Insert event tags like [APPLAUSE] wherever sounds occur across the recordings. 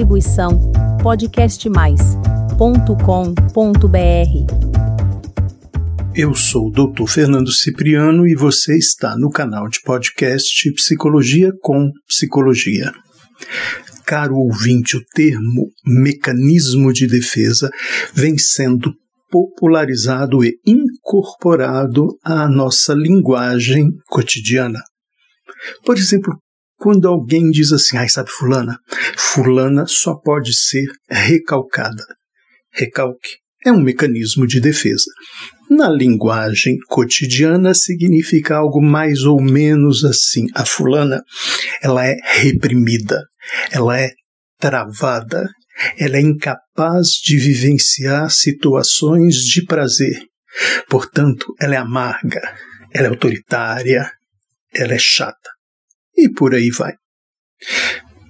Distribuição podcastmais.com.br. Eu sou o Dr. Fernando Cipriano e você está no canal de podcast Psicologia com Psicologia. Caro ouvinte, o termo mecanismo de defesa vem sendo popularizado e incorporado à nossa linguagem cotidiana. Por exemplo, quando alguém diz assim, ai, sabe fulana? Fulana só pode ser recalcada. Recalque é um mecanismo de defesa. Na linguagem cotidiana significa algo mais ou menos assim. A fulana, ela é reprimida, ela é travada, ela é incapaz de vivenciar situações de prazer. Portanto, ela é amarga, ela é autoritária, ela é chata e por aí vai.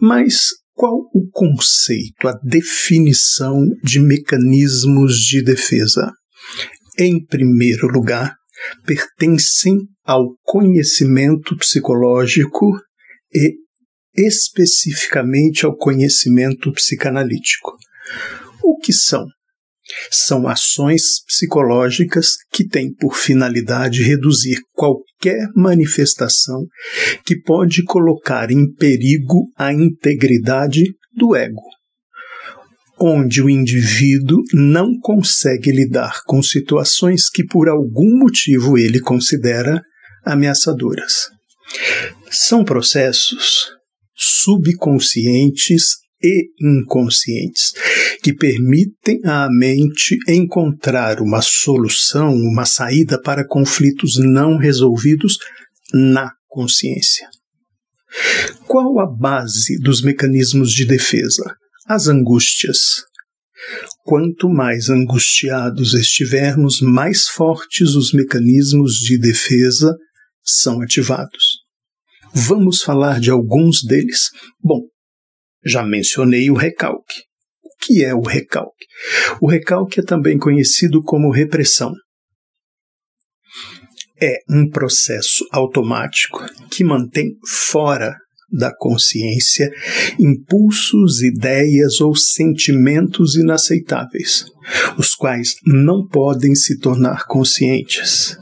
Mas qual o conceito, a definição de mecanismos de defesa? Em primeiro lugar, pertencem ao conhecimento psicológico e especificamente ao conhecimento psicanalítico. O que são? São ações psicológicas que têm por finalidade reduzir qualquer manifestação que pode colocar em perigo a integridade do ego, onde o indivíduo não consegue lidar com situações que por algum motivo ele considera ameaçadoras. São processos subconscientes e inconscientes, que permitem à mente encontrar uma solução, uma saída para conflitos não resolvidos na consciência. Qual a base dos mecanismos de defesa? As angústias. Quanto mais angustiados estivermos, mais fortes os mecanismos de defesa são ativados. Vamos falar de alguns deles? Bom, já mencionei o recalque. Que é o recalque? O recalque é também conhecido como repressão. É um processo automático que mantém fora da consciência impulsos, ideias ou sentimentos inaceitáveis, os quais não podem se tornar conscientes.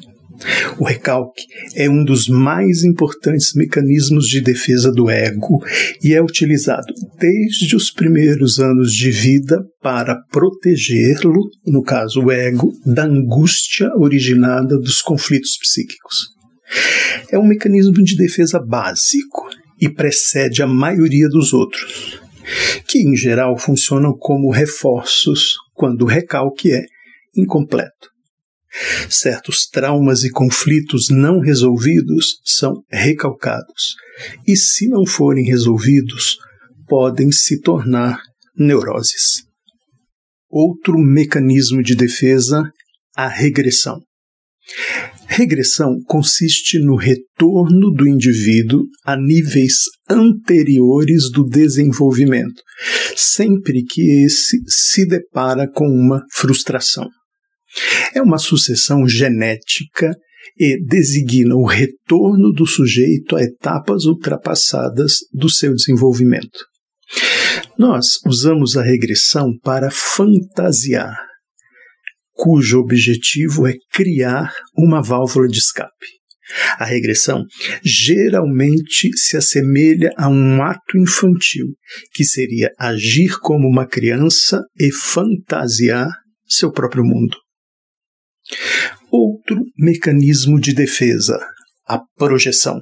O recalque é um dos mais importantes mecanismos de defesa do ego e é utilizado desde os primeiros anos de vida para protegê-lo, no caso o ego, da angústia originada dos conflitos psíquicos. É um mecanismo de defesa básico e precede a maioria dos outros, que em geral funcionam como reforços quando o recalque é incompleto. Certos traumas e conflitos não resolvidos são recalcados, e se não forem resolvidos, podem se tornar neuroses. Outro mecanismo de defesa, a regressão. Regressão consiste no retorno do indivíduo a níveis anteriores do desenvolvimento, sempre que esse se depara com uma frustração. É uma sucessão genética e designa o retorno do sujeito a etapas ultrapassadas do seu desenvolvimento. Nós usamos a regressão para fantasiar, cujo objetivo é criar uma válvula de escape. A regressão geralmente se assemelha a um ato infantil, que seria agir como uma criança e fantasiar seu próprio mundo. Outro mecanismo de defesa, a projeção,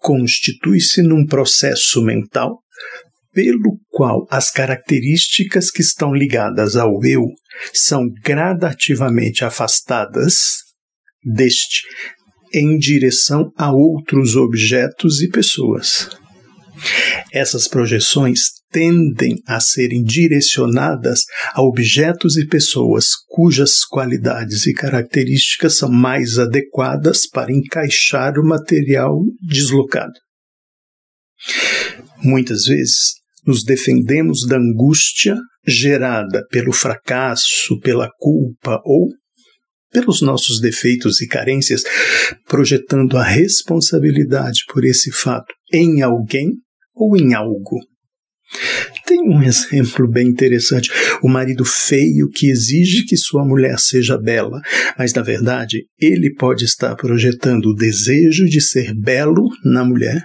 constitui-se num processo mental pelo qual as características que estão ligadas ao eu são gradativamente afastadas deste em direção a outros objetos e pessoas. Essas projeções tendem a serem direcionadas a objetos e pessoas cujas qualidades e características são mais adequadas para encaixar o material deslocado. Muitas vezes, nos defendemos da angústia gerada pelo fracasso, pela culpa ou pelos nossos defeitos e carências, projetando a responsabilidade por esse fato em alguém ou em algo. Tem um exemplo bem interessante. O marido feio que exige que sua mulher seja bela, mas na verdade ele pode estar projetando o desejo de ser belo na mulher,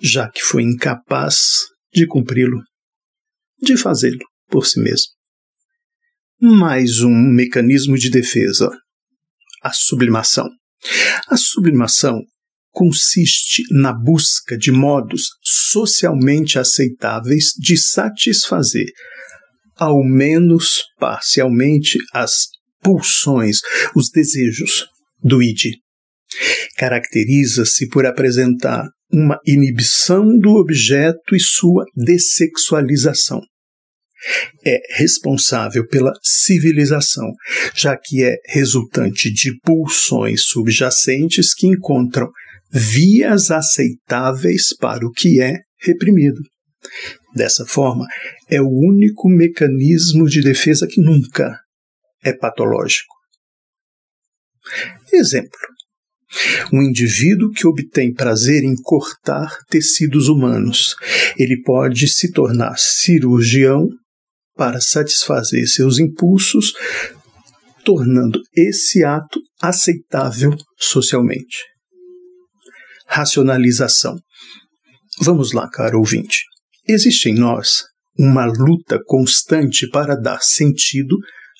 já que foi incapaz de cumpri-lo, de fazê-lo por si mesmo. Mais um mecanismo de defesa: a sublimação. A sublimação consiste na busca de modos socialmente aceitáveis de satisfazer, ao menos parcialmente, as pulsões, os desejos do id. Caracteriza-se por apresentar uma inibição do objeto e sua dessexualização. É responsável pela civilização, já que é resultante de pulsões subjacentes que encontram vias aceitáveis para o que é reprimido. Dessa forma, é o único mecanismo de defesa que nunca é patológico. Exemplo: um indivíduo que obtém prazer em cortar tecidos humanos, ele pode se tornar cirurgião para satisfazer seus impulsos, tornando esse ato aceitável socialmente racionalização. Vamos lá, caro ouvinte. Existe em nós uma luta constante para dar sentido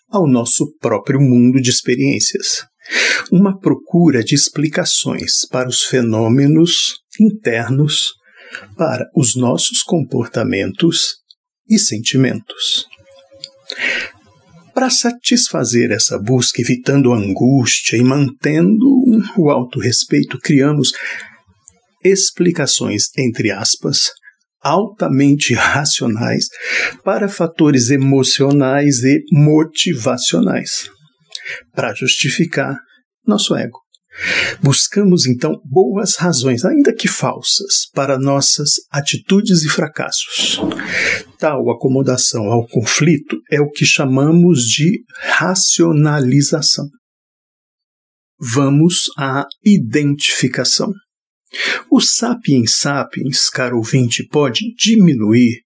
ao nosso próprio mundo de experiências. Uma procura de explicações para os fenômenos internos, para os nossos comportamentos e sentimentos. Para satisfazer essa busca, evitando a angústia e mantendo o autorrespeito, criamos explicações, entre aspas, altamente [LAUGHS] racionais para fatores emocionais e motivacionais, para justificar nosso ego. Buscamos então boas razões, ainda que falsas, para nossas atitudes e fracassos. Tal acomodação ao conflito é o que chamamos de racionalização. Vamos à identificação. O sapiens sapiens, caro ouvinte, pode diminuir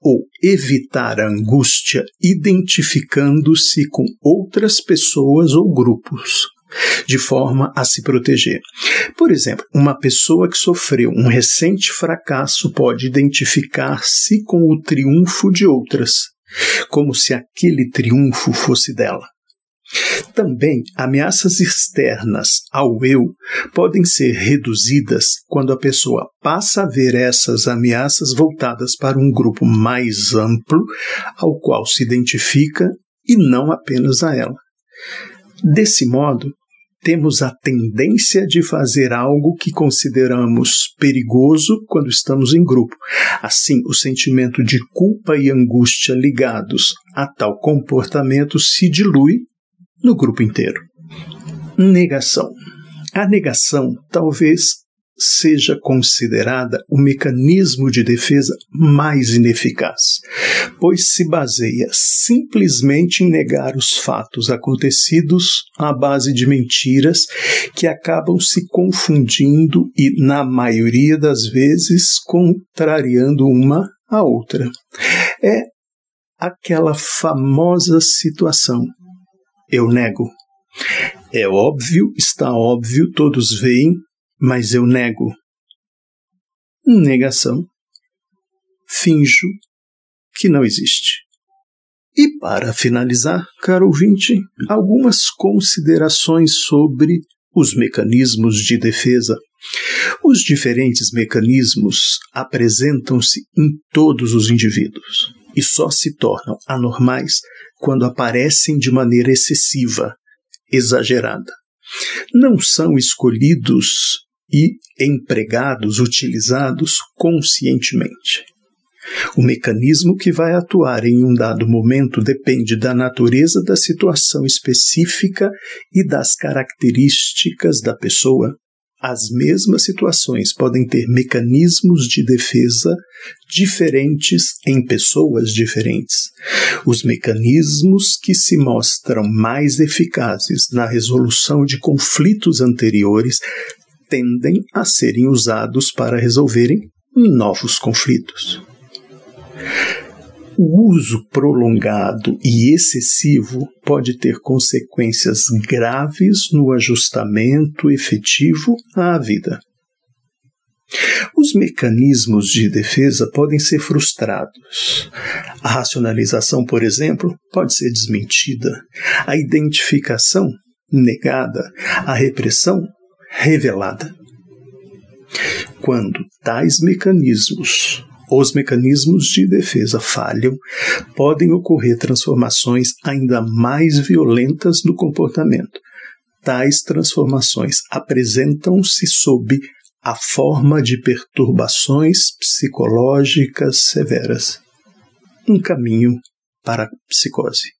ou evitar a angústia identificando-se com outras pessoas ou grupos, de forma a se proteger. Por exemplo, uma pessoa que sofreu um recente fracasso pode identificar-se com o triunfo de outras, como se aquele triunfo fosse dela. Também ameaças externas ao eu podem ser reduzidas quando a pessoa passa a ver essas ameaças voltadas para um grupo mais amplo ao qual se identifica e não apenas a ela. Desse modo, temos a tendência de fazer algo que consideramos perigoso quando estamos em grupo. Assim, o sentimento de culpa e angústia ligados a tal comportamento se dilui no grupo inteiro. Negação. A negação talvez seja considerada o mecanismo de defesa mais ineficaz, pois se baseia simplesmente em negar os fatos acontecidos à base de mentiras que acabam se confundindo e, na maioria das vezes, contrariando uma a outra. É aquela famosa situação eu nego. É óbvio, está óbvio, todos veem, mas eu nego. Negação. Finjo que não existe. E para finalizar, caro ouvinte, algumas considerações sobre os mecanismos de defesa. Os diferentes mecanismos apresentam-se em todos os indivíduos e só se tornam anormais quando aparecem de maneira excessiva, exagerada. Não são escolhidos e empregados, utilizados conscientemente. O mecanismo que vai atuar em um dado momento depende da natureza da situação específica e das características da pessoa as mesmas situações podem ter mecanismos de defesa diferentes em pessoas diferentes. Os mecanismos que se mostram mais eficazes na resolução de conflitos anteriores tendem a serem usados para resolverem novos conflitos. O uso prolongado e excessivo pode ter consequências graves no ajustamento efetivo à vida. Os mecanismos de defesa podem ser frustrados. A racionalização, por exemplo, pode ser desmentida, a identificação negada, a repressão revelada. Quando tais mecanismos os mecanismos de defesa falham, podem ocorrer transformações ainda mais violentas no comportamento. Tais transformações apresentam-se sob a forma de perturbações psicológicas severas. Um caminho para a psicose.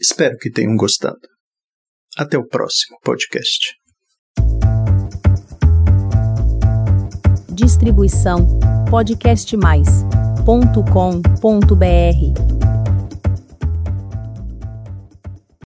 Espero que tenham gostado. Até o próximo podcast. Distribuição podcastmais.com.br